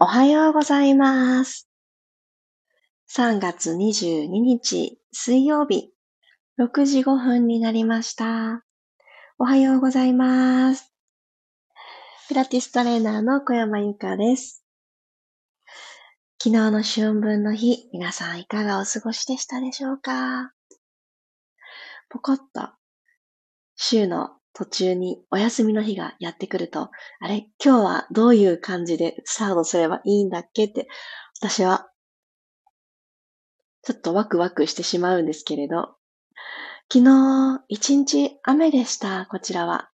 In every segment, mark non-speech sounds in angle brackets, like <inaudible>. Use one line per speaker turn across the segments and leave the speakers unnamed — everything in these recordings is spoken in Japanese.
おはようございます。3月22日水曜日6時5分になりました。おはようございます。ピラティストレーナーの小山由かです。昨日の春分の日、皆さんいかがお過ごしでしたでしょうか？ポコッと週の途中にお休みの日がやってくると、あれ今日はどういう感じでスタートすればいいんだっけって、私はちょっとワクワクしてしまうんですけれど、昨日一日雨でした、こちらは。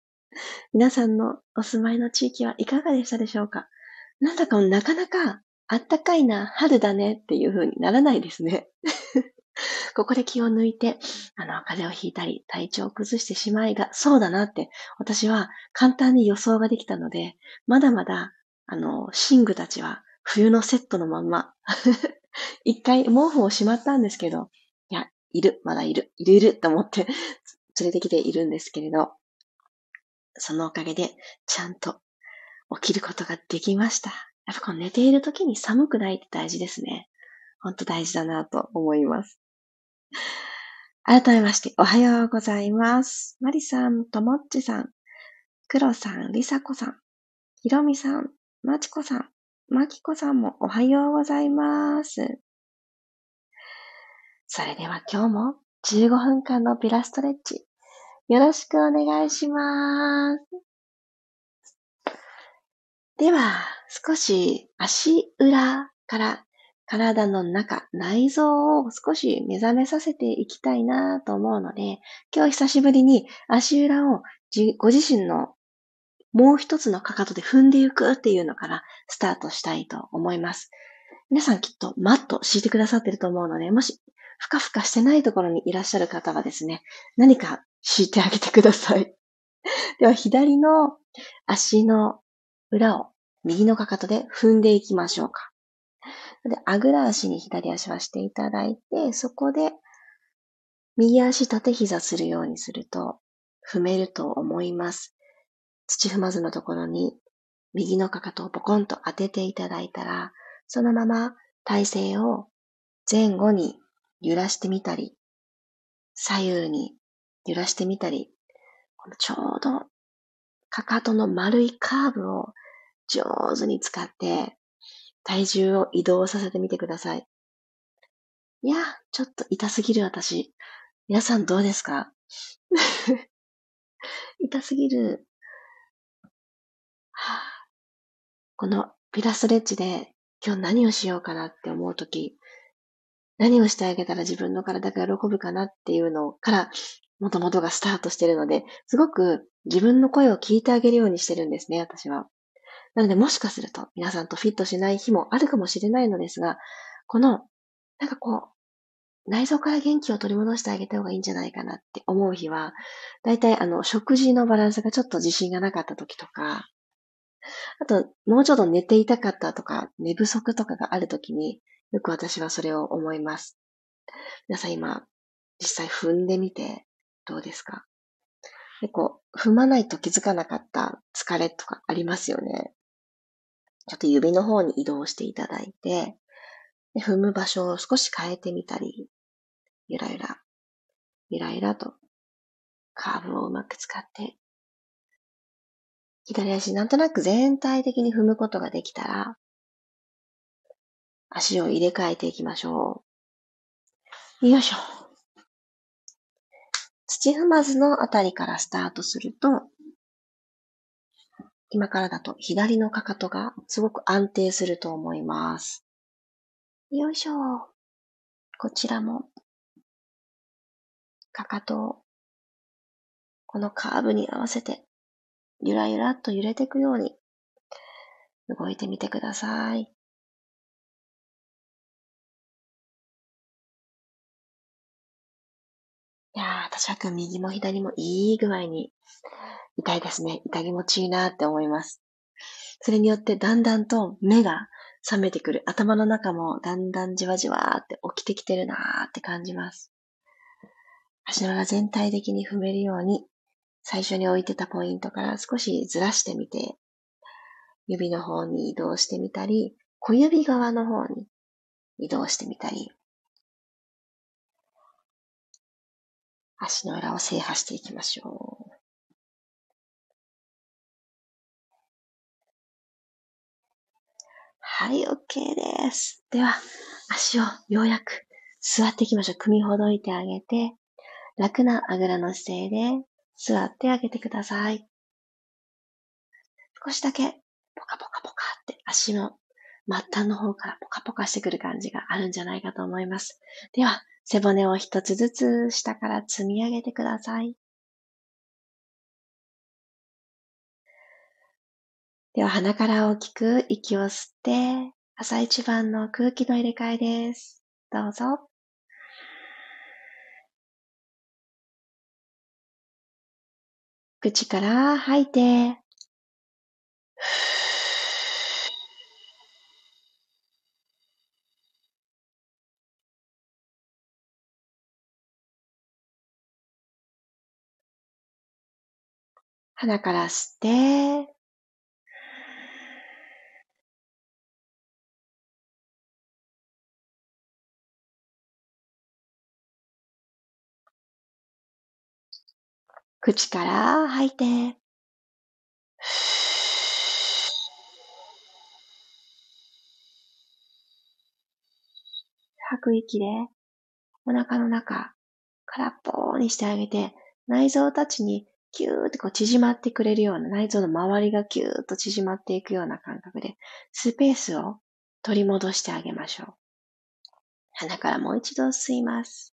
皆さんのお住まいの地域はいかがでしたでしょうか？なんだかなかなかあったかいな、春だねっていう風にならないですね。<laughs> ここで気を抜いて、あの、風邪をひいたり、体調を崩してしまいが、そうだなって、私は簡単に予想ができたので、まだまだ、あの、寝具たちは冬のセットのまんま、<laughs> 一回毛布をしまったんですけど、いや、いる、まだいる、いるいると思って連れてきているんですけれど、そのおかげで、ちゃんと起きることができました。やっぱこの寝ている時に寒くないって大事ですね。ほんと大事だなと思います。改めまして、おはようございます。マリさん、ともっちさん、クロさん、りさこさん、ひろみさん、まちこさん、まきこさんもおはようございます。それでは今日も15分間のピラストレッチ、よろしくお願いします。では、少し足裏から体の中、内臓を少し目覚めさせていきたいなと思うので、今日久しぶりに足裏をご自身のもう一つのかかとで踏んでいくっていうのからスタートしたいと思います。皆さんきっとマット敷いてくださってると思うので、もしふかふかしてないところにいらっしゃる方はですね、何か敷いてあげてください。<laughs> では左の足の裏を右のかかとで踏んでいきましょうか。で、あぐら足に左足はしていただいて、そこで右足縦膝するようにすると踏めると思います。土踏まずのところに右のかかとをポコンと当てていただいたら、そのまま体勢を前後に揺らしてみたり、左右に揺らしてみたり、このちょうどかかとの丸いカーブを上手に使って体重を移動させてみてください。いや、ちょっと痛すぎる私。皆さんどうですか？<laughs> 痛すぎる。<sighs> このピラストレッチで今日何をしようかなって思うとき、何をしてあげたら自分の体が喜ぶかなっていうのから、もともとがスタートしてるので、すごく自分の声を聞いてあげるようにしてるんですね、私は。なので、もしかすると皆さんとフィットしない日もあるかもしれないのですが、この、なんかこう、内臓から元気を取り戻してあげた方がいいんじゃないかなって思う日は、だいたいあの、食事のバランスがちょっと自信がなかった時とか、あと、もうちょっと寝ていたかったとか、寝不足とかがある時に、よく私はそれを思います。皆さん今、実際踏んでみてどうですか？結構、踏まないと気づかなかった疲れとかありますよね。ちょっと指の方に移動していただいて、で踏む場所を少し変えてみたり、ゆらゆら、ゆらゆらとカーブをうまく使って、左足なんとなく全体的に踏むことができたら、足を入れ替えていきましょう。よいしょ。土踏まずのあたりからスタートすると、今からだと左のかかとがすごく安定すると思います。よいしょ。こちらも、かかとを、このカーブに合わせて、ゆらゆらっと揺れていくように、動いてみてください。いやー、私は右も左もいい具合に痛いですね。痛気持ちいいなって思います。それによってだんだんと目が覚めてくる。頭の中もだんだんじわじわって起きてきてるなーって感じます。足の裏全体的に踏めるように、最初に置いてたポイントから少しずらしてみて、指の方に移動してみたり、小指側の方に移動してみたり、足の裏を制覇していきましょう。はい、OK です。では、足をようやく座っていきましょう。組みほどいてあげて、楽なあぐらの姿勢で座ってあげてください。少しだけポカポカポカって足の末端の方からポカポカしてくる感じがあるんじゃないかと思います。では、背骨を一つずつ下から積み上げてください。では鼻から大きく息を吸って、朝一番の空気の入れ替えです。どうぞ。口から吐いて、鼻から吸って、口から吐いて、吐く息でお腹の中空っぽにしてあげて内臓たちにキューってこう縮まってくれるような内臓の周りがキューッと縮まっていくような感覚でスペースを取り戻してあげましょう。鼻からもう一度吸います。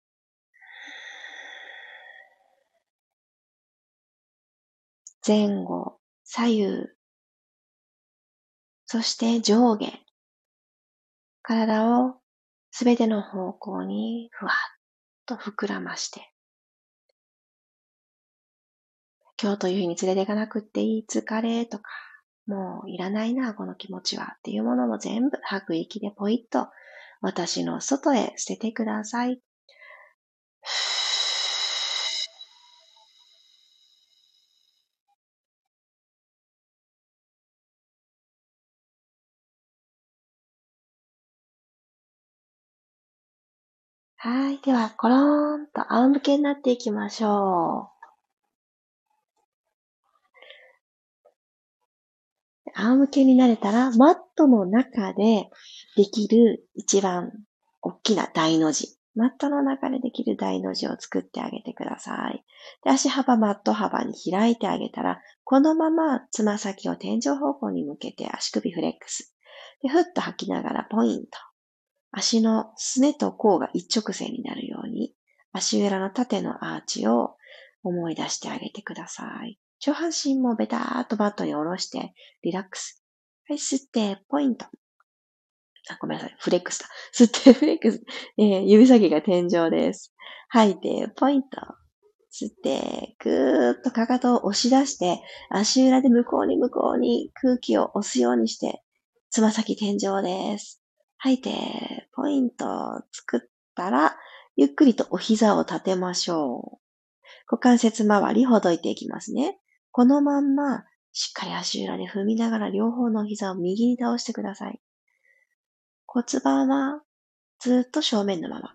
前後、左右、そして上下、体をすべての方向にふわっと膨らまして、今日という日に連れていかなくっていい疲れとか、もういらないな、この気持ちはっていうものも全部吐く息でポイッと私の外へ捨ててください。はい。では、コローンと仰向けになっていきましょう。仰向けになれたら、マットの中でできる一番大きな大の字。マットの中でできる大の字を作ってあげてください。で足幅、マット幅に開いてあげたら、このままつま先を天井方向に向けて足首フレックス。で、ふっと吐きながらポイント。足のすねと甲が一直線になるように、足裏の縦のアーチを思い出してあげてください。上半身もベターっとバットに下ろして、リラックス。はい、吸って、ポイント。あ、ごめんなさい。フレックスだ。<laughs> 吸って、フレックス。えー、指先が天井です。吐いて、ポイント。吸って、ぐーっとかかとを押し出して、足裏で向こうに向こうに空気を押すようにして、つま先天井です。吐いて、ポイントを作ったら、ゆっくりとお膝を立てましょう。股関節周りほどいていきますね。このまんま、しっかり足裏で踏みながら両方の膝を右に倒してください。骨盤はずっと正面のまま。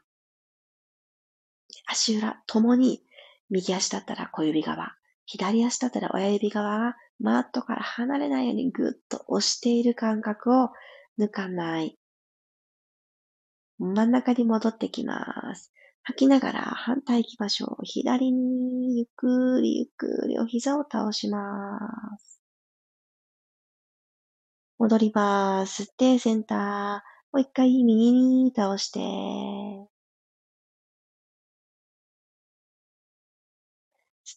足裏ともに右足だったら小指側、左足だったら親指側がマットから離れないようにぐっと押している感覚を抜かない。真ん中に戻ってきます。吐きながら反対行きましょう。左にゆっくりゆっくりお膝を倒します。戻ります。吸ってセンター。もう一回右に倒して。吸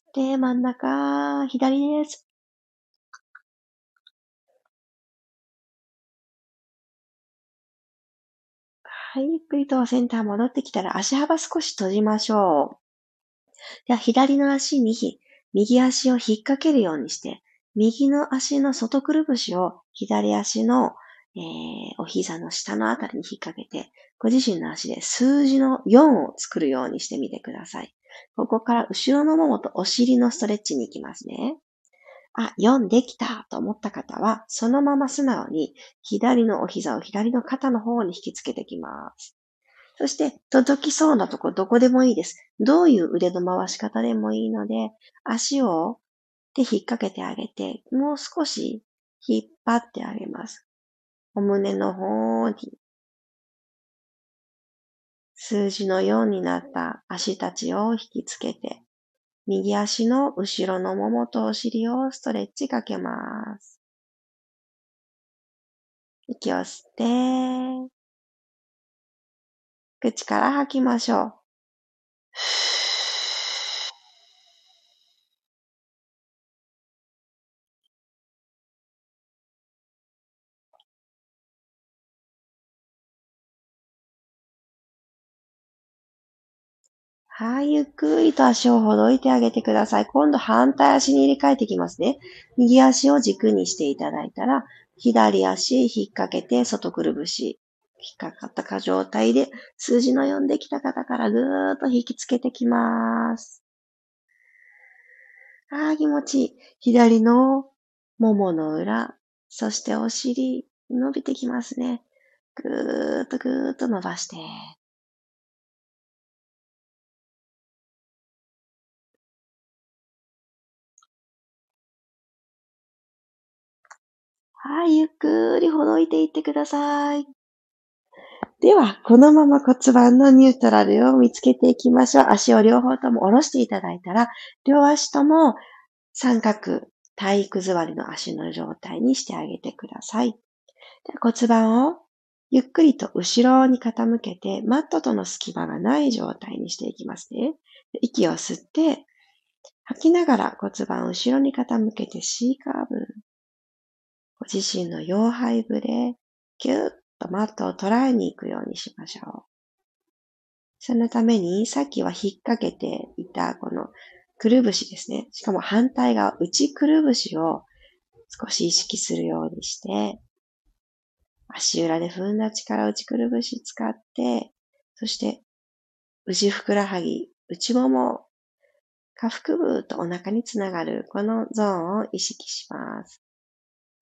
って真ん中、左です。はい、ゆっくりとセンター戻ってきたら足幅少し閉じましょう。では、左の足に右足を引っ掛けるようにして、右の足の外くるぶしを左足の、えー、お膝の下のあたりに引っ掛けて、ご自身の足で数字の4を作るようにしてみてください。ここから後ろのももとお尻のストレッチに行きますね。あ、4できたと思った方は、そのまま素直に左のお膝を左の肩の方に引きつけてきます。そして、届きそうなとこどこでもいいです。どういう腕の回し方でもいいので、足を手引っ掛けてあげて、もう少し引っ張ってあげます。お胸の方に、数字の4になった足たちを引きつけて、右足の後ろのももとお尻をストレッチかけます。息を吸って、口から吐きましょう。はい、ゆっくりと足をほどいてあげてください。今度反対足に入れ替えていきますね。右足を軸にしていただいたら、左足引っ掛けて外くるぶし。引っかかったか状態で数字の4できた方からぐーっと引きつけてきます。ああ、気持ちいい。左のももの裏、そしてお尻、伸びてきますね。ぐーっとぐーっと伸ばして。はい、ゆっくりほどいていってください。では、このまま骨盤のニュートラルを見つけていきましょう。足を両方とも下ろしていただいたら、両足とも三角、体育座りの足の状態にしてあげてください。骨盤をゆっくりと後ろに傾けて、マットとの隙間がない状態にしていきますね。息を吸って、吐きながら骨盤を後ろに傾けて C カーブ。ご自身の腰背部でキュッとマットを捉えに行くようにしましょう。そのために、さっきは引っ掛けていたこのくるぶしですね。しかも反対側、内くるぶしを少し意識するようにして、足裏で踏んだ力内くるぶし使って、そして内ふくらはぎ、内もも、下腹部とお腹につながるこのゾーンを意識します。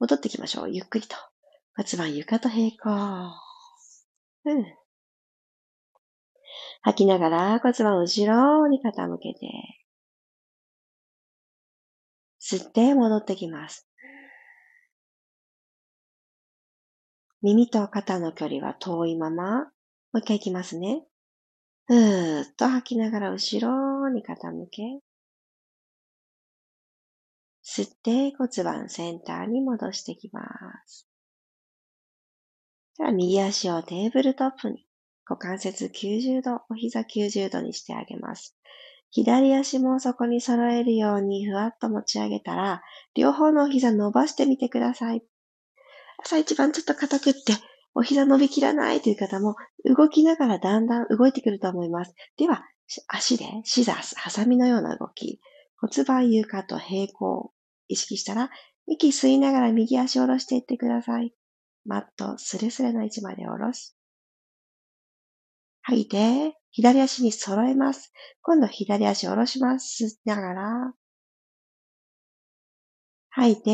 戻ってきましょう。ゆっくりと。骨盤床と平行。うん。吐きながら骨盤後ろに傾けて。吸って戻ってきます。耳と肩の距離は遠いまま、もう一回いきますね。ふーっと吐きながら後ろに傾け。吸って骨盤センターに戻してきます。じゃあ右足をテーブルトップに股関節90度、お膝90度にしてあげます。左足もそこに揃えるようにふわっと持ち上げたら、両方のお膝伸ばしてみてください。朝一番ちょっと硬くって、お膝伸びきらないという方も、動きながらだんだん動いてくると思います。では、足でシザース、ハサミのような動き、骨盤床と平行、意識したら、息吸いながら右足を下ろしていってください。マットスレスレの位置まで下ろし、吐いて、左足に揃えます。今度左足を下ろします。吸いながら、吐いて、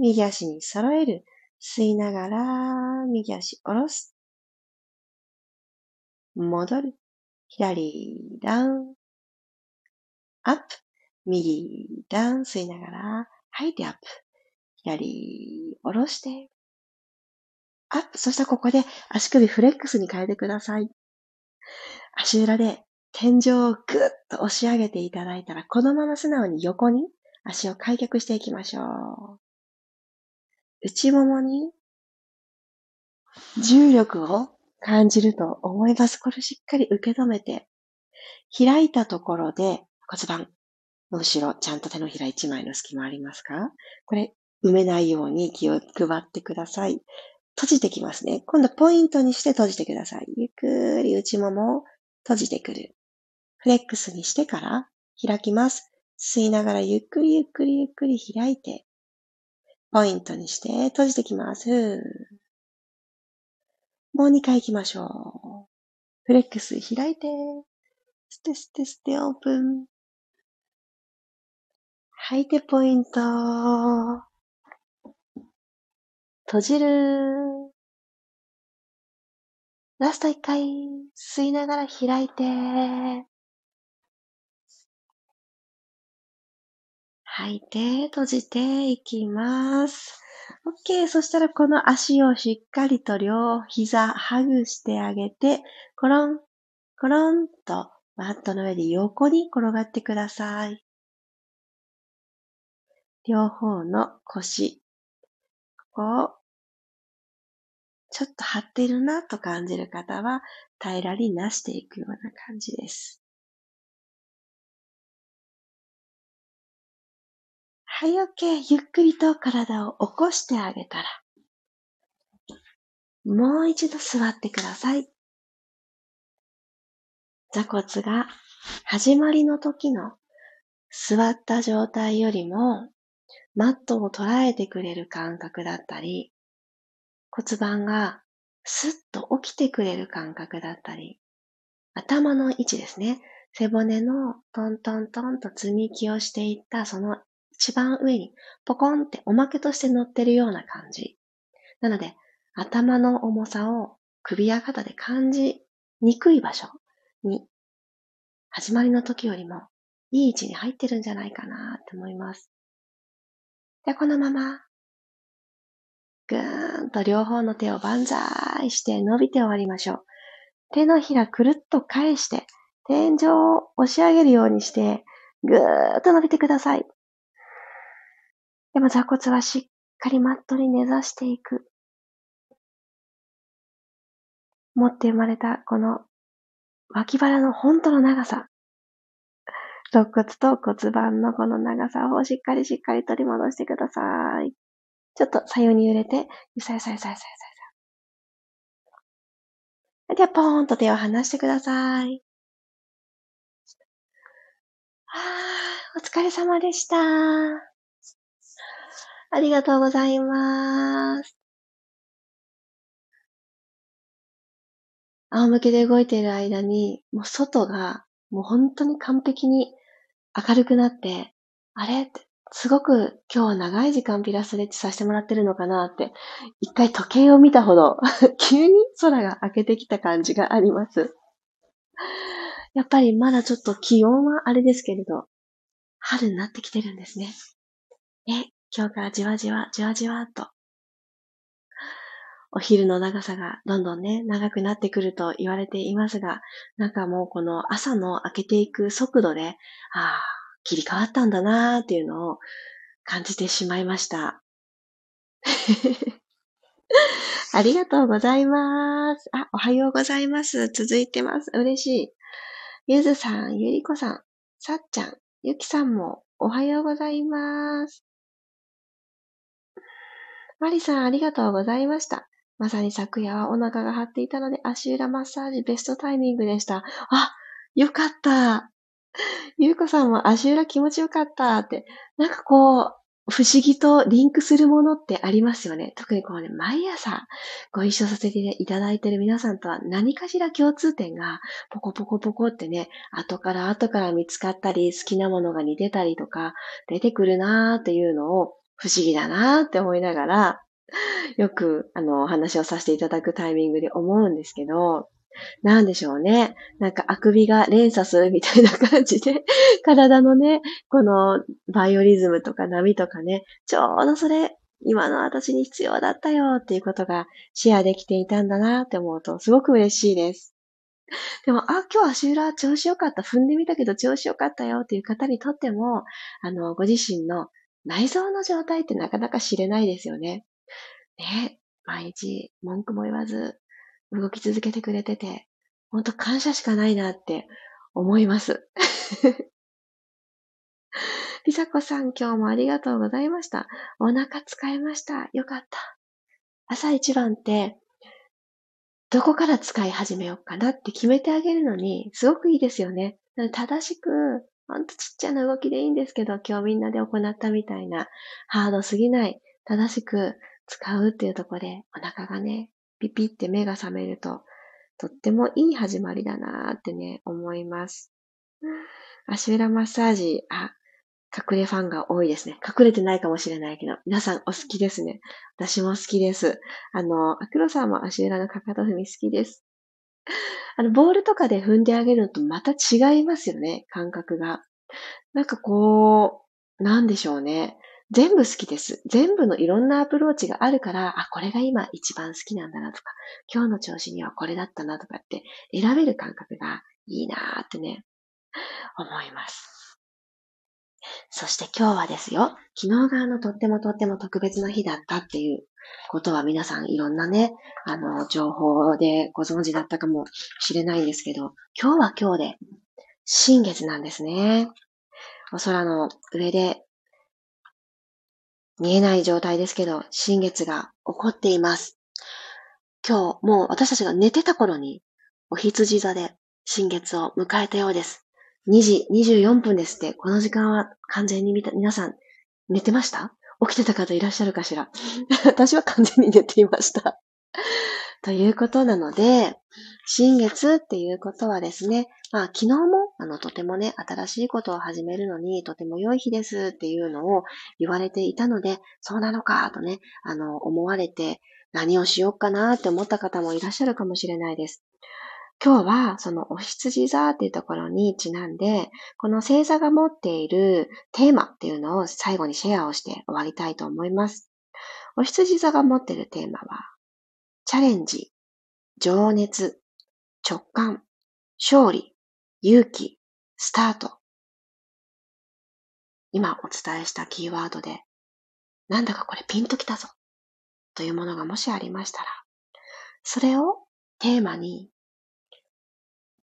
右足に揃える。吸いながら、右足下ろす。戻る。左、ダウン、アップ。右、ダウン、吸いながら、吐いてアップ。左、下ろして、アップ。そしたらここで足首フレックスに変えてください。足裏で天井をぐっと押し上げていただいたら、このまま素直に横に足を開脚していきましょう。内ももに重力を感じると思います。これしっかり受け止めて、開いたところで骨盤の後ろ、ちゃんと手のひら一枚の隙間ありますか？これ、埋めないように気を配ってください。閉じてきますね。今度ポイントにして閉じてください。ゆっくり内ももを閉じてくる。フレックスにしてから開きます。吸いながらゆっくりゆっくりゆっくり開いて、ポイントにして閉じてきます。もう2回行きましょう。フレックス開いて、吸って吸って吸ってオープン。吐いてポイント。閉じる。ラスト一回、吸いながら開いて。吐いて、閉じていきます。OK。そしたらこの足をしっかりと両膝ハグしてあげて、コロン、コロンとマットの上で横に転がってください。両方の腰、ここをちょっと張ってるなと感じる方は平らになしていくような感じです。はい、OK。ゆっくりと体を起こしてあげたら、もう一度座ってください。座骨が始まりの時の座った状態よりもマットを捉えてくれる感覚だったり、骨盤がスッと起きてくれる感覚だったり、頭の位置ですね。背骨のトントントンと積み木をしていったその一番上にポコンっておまけとして乗ってるような感じ。なので、頭の重さを首や肩で感じにくい場所に、始まりの時よりもいい位置に入ってるんじゃないかなって思います。で、このまま、ぐーんと両方の手を万歳して伸びて終わりましょう。手のひらくるっと返して、天井を押し上げるようにして、ぐーっと伸びてください。でも座骨はしっかりマットに根ざしていく。持って生まれたこの脇腹の本当の長さ。肋骨と骨盤のこの長さをしっかりしっかり取り戻してください。ちょっと左右に揺れて、ゆさゆさゆさゆさゆさ。では、ポーンと手を離してください。あ、お疲れ様でした。ありがとうございます。仰向けで動いている間に、もう外がもう本当に完璧に明るくなって、あれ？って、すごく今日は長い時間ピラスレッチさせてもらってるのかなって、一回時計を見たほど <laughs> 急に空が明けてきた感じがあります。やっぱりまだちょっと気温はあれですけれど、春になってきてるんですね。ね、今日からじわじわ、じわじわっと、お昼の長さがどんどんね、長くなってくると言われていますが、なんかもうこの朝の明けていく速度で、ああ、切り替わったんだなーっていうのを感じてしまいました。<laughs> ありがとうございます。あ、おはようございます。続いてます。嬉しい。ゆずさん、ゆりこさん、さっちゃん、ゆきさんもおはようございます。マリさん、ありがとうございました。まさに昨夜はお腹が張っていたので、足裏マッサージベストタイミングでした。あ、よかった。ゆうこさんも足裏気持ちよかったって。なんかこう、不思議とリンクするものってありますよね。特にこうね、毎朝ご一緒させていただいている皆さんとは何かしら共通点がポコポコポコってね、後から後から見つかったり、好きなものが似てたりとか出てくるなーっていうのを不思議だなーって思いながら、<laughs> よく、あの、お話をさせていただくタイミングで思うんですけど、なんでしょうね。なんかあくびが連鎖するみたいな感じで、<laughs> 体のね、このバイオリズムとか波とかね、ちょうどそれ、今の私に必要だったよっていうことがシェアできていたんだなって思うと、すごく嬉しいです。でも、あ、今日足裏調子良かった。踏んでみたけど調子良かったよっていう方にとっても、あの、ご自身の内臓の状態ってなかなか知れないですよね。ね、毎日文句も言わず動き続けてくれてて、ほんと感謝しかないなって思います。<laughs> りさこさん、今日もありがとうございました。お腹使いました。よかった。朝一番って、どこから使い始めようかなって決めてあげるのに、すごくいいですよね。正しく、ほんとちっちゃな動きでいいんですけど、今日みんなで行ったみたいな、ハードすぎない、正しく使うっていうとこで、お腹がね、ピピって目が覚めると、とってもいい始まりだなーってね、思います。足裏マッサージ、あ、隠れファンが多いですね。隠れてないかもしれないけど、皆さんお好きですね。私も好きです。あの、アクロさんも足裏のかかと踏み好きです。あの、ボールとかで踏んであげるのとまた違いますよね、感覚が。なんかこう、なんでしょうね。全部好きです。全部のいろんなアプローチがあるから、あ、これが今一番好きなんだなとか、今日の調子にはこれだったなとかって選べる感覚がいいなーってね、思います。そして今日はですよ、昨日があのとってもとっても特別な日だったっていうことは皆さんいろんなね、あの、情報でご存知だったかもしれないんですけど、今日は今日で新月なんですね。お空の上で見えない状態ですけど、新月が起こっています。今日、もう私たちが寝てた頃に、お羊座で新月を迎えたようです。2時24分ですって、この時間は完全に見た、皆さん寝てました？起きてた方いらっしゃるかしら？<laughs> 私は完全に寝ていましたということなので、新月っていうことはですね、まあ昨日もあのとてもね、新しいことを始めるのにとても良い日ですっていうのを言われていたので、そうなのかとね、あの思われて何をしようかなって思った方もいらっしゃるかもしれないです。今日はそのお羊座っていうところにちなんで、この星座が持っているテーマっていうのを最後にシェアをして終わりたいと思います。お羊座が持っているテーマは、チャレンジ、情熱、直感、勝利、勇気、スタート。今お伝えしたキーワードで、なんだかこれピンときたぞというものがもしありましたら、それをテーマに、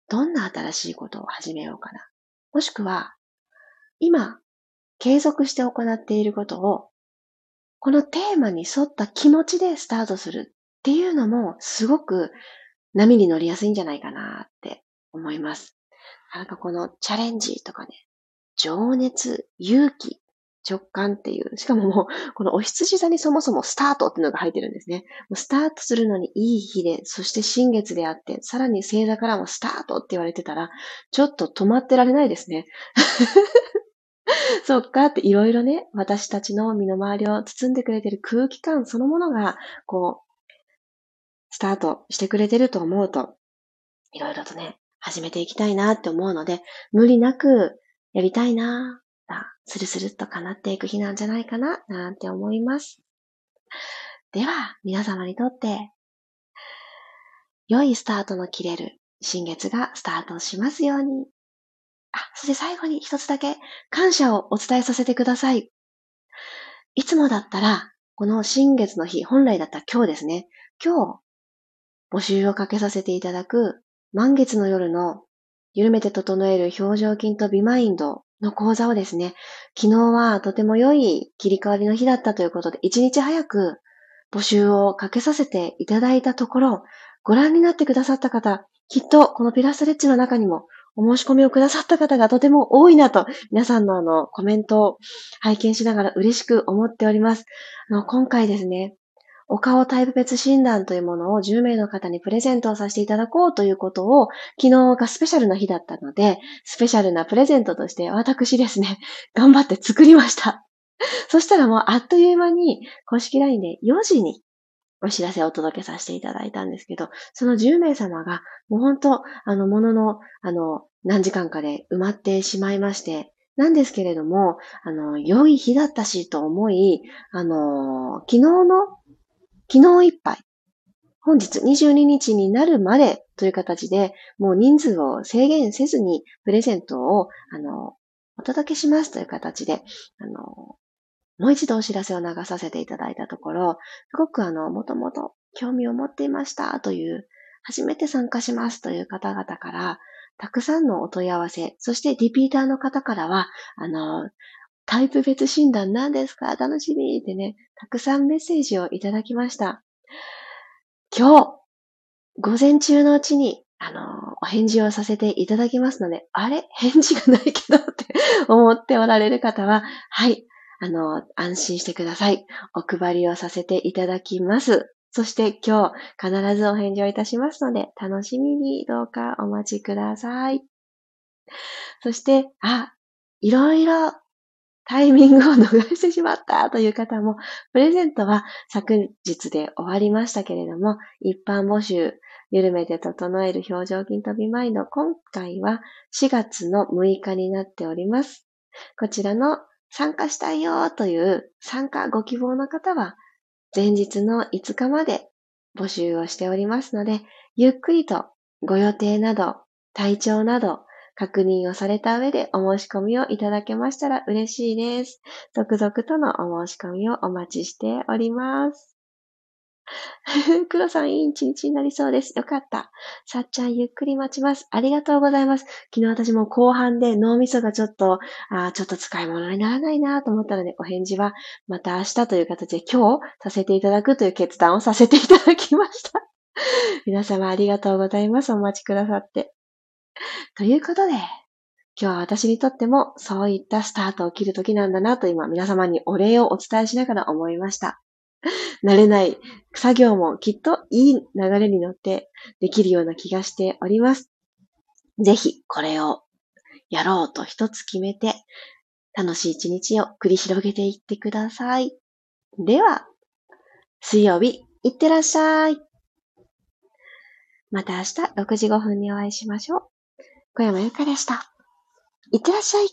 どんな新しいことを始めようかな。もしくは、今、継続して行っていることを、このテーマに沿った気持ちでスタートするっていうのも、すごく波に乗りやすいんじゃないかなって思います。なんかこのチャレンジとかね、情熱、勇気、直感っていう、しかももう、このお羊座にそもそもスタートっていうのが入ってるんですね。スタートするのにいい日で、そして新月であって、さらに星座からもスタートって言われてたら、ちょっと止まってられないですね。<laughs> そっかっていろいろね、私たちの身の回りを包んでくれてる空気感そのものが、こう、スタートしてくれてると思うと、いろいろとね、始めていきたいなって思うので、無理なくやりたいなスルスルっと叶っていく日なんじゃないかななんて思います。では、皆様にとって、良いスタートの切れる新月がスタートしますように。あ、そして最後に一つだけ感謝をお伝えさせてください。いつもだったら、この新月の日、本来だったら今日ですね。今日、募集をかけさせていただく満月の夜の緩めて整える表情筋とビマインドの講座をですね、昨日はとても良い切り替わりの日だったということで、一日早く募集をかけさせていただいたところ、ご覧になってくださった方、きっとこのピラストレッチの中にもお申し込みをくださった方がとても多いなと、皆さんのあのコメントを拝見しながら嬉しく思っております。あの今回ですね、お顔タイプ別診断というものを10名の方にプレゼントをさせていただこうということを、昨日がスペシャルな日だったので、スペシャルなプレゼントとして私ですね、頑張って作りました。<laughs> そしたらもうあっという間に公式 LINE で4時にお知らせをお届けさせていただいたんですけど、その10名様が、もう本当、あの、ものの、あの、何時間かで埋まってしまいまして、なんですけれども、あの、良い日だったしと思い、あの、昨日の昨日いっぱい、本日22日になるまでという形で、もう人数を制限せずにプレゼントを、あの、お届けしますという形で、あの、もう一度お知らせを流させていただいたところ、すごくあの、もともと興味を持っていましたという、初めて参加しますという方々から、たくさんのお問い合わせ、そしてリピーターの方からは、あの、タイプ別診断何ですか？楽しみってね、たくさんメッセージをいただきました。今日、午前中のうちに、あの、お返事をさせていただきますので、あれ？<laughs> 返事がないけどって <laughs> 思っておられる方は、はい、あの、安心してください。お配りをさせていただきます。そして今日必ずお返事をいたしますので、楽しみにどうかお待ちください。そして、あ、いろいろタイミングを逃してしまったという方も、プレゼントは昨日で終わりましたけれども、一般募集、緩めて整える表情筋飛びマインド、今回は4月の6日になっております。こちらの参加したいよという参加ご希望の方は、前日の5日まで募集をしておりますので、ゆっくりとご予定など、体調など、確認をされた上でお申し込みをいただけましたら嬉しいです。続々とのお申し込みをお待ちしております。<laughs> 黒さん、いい一日になりそうです。よかった。さっちゃん、ゆっくり待ちます。ありがとうございます。昨日私も後半で脳みそがちょっと、あちょっと使い物にならないなと思ったので、お返事はまた明日という形で今日させていただくという決断をさせていただきました。皆様ありがとうございます。お待ちくださって。<laughs> ということで、今日は私にとってもそういったスタートを切る時なんだなと今皆様にお礼をお伝えしながら思いました。慣れない作業もきっといい流れに乗ってできるような気がしております。ぜひこれをやろうと一つ決めて楽しい一日を繰り広げていってください。では、水曜日、いってらっしゃい。また明日6時5分にお会いしましょう。小山由かでした。いってらっしゃい。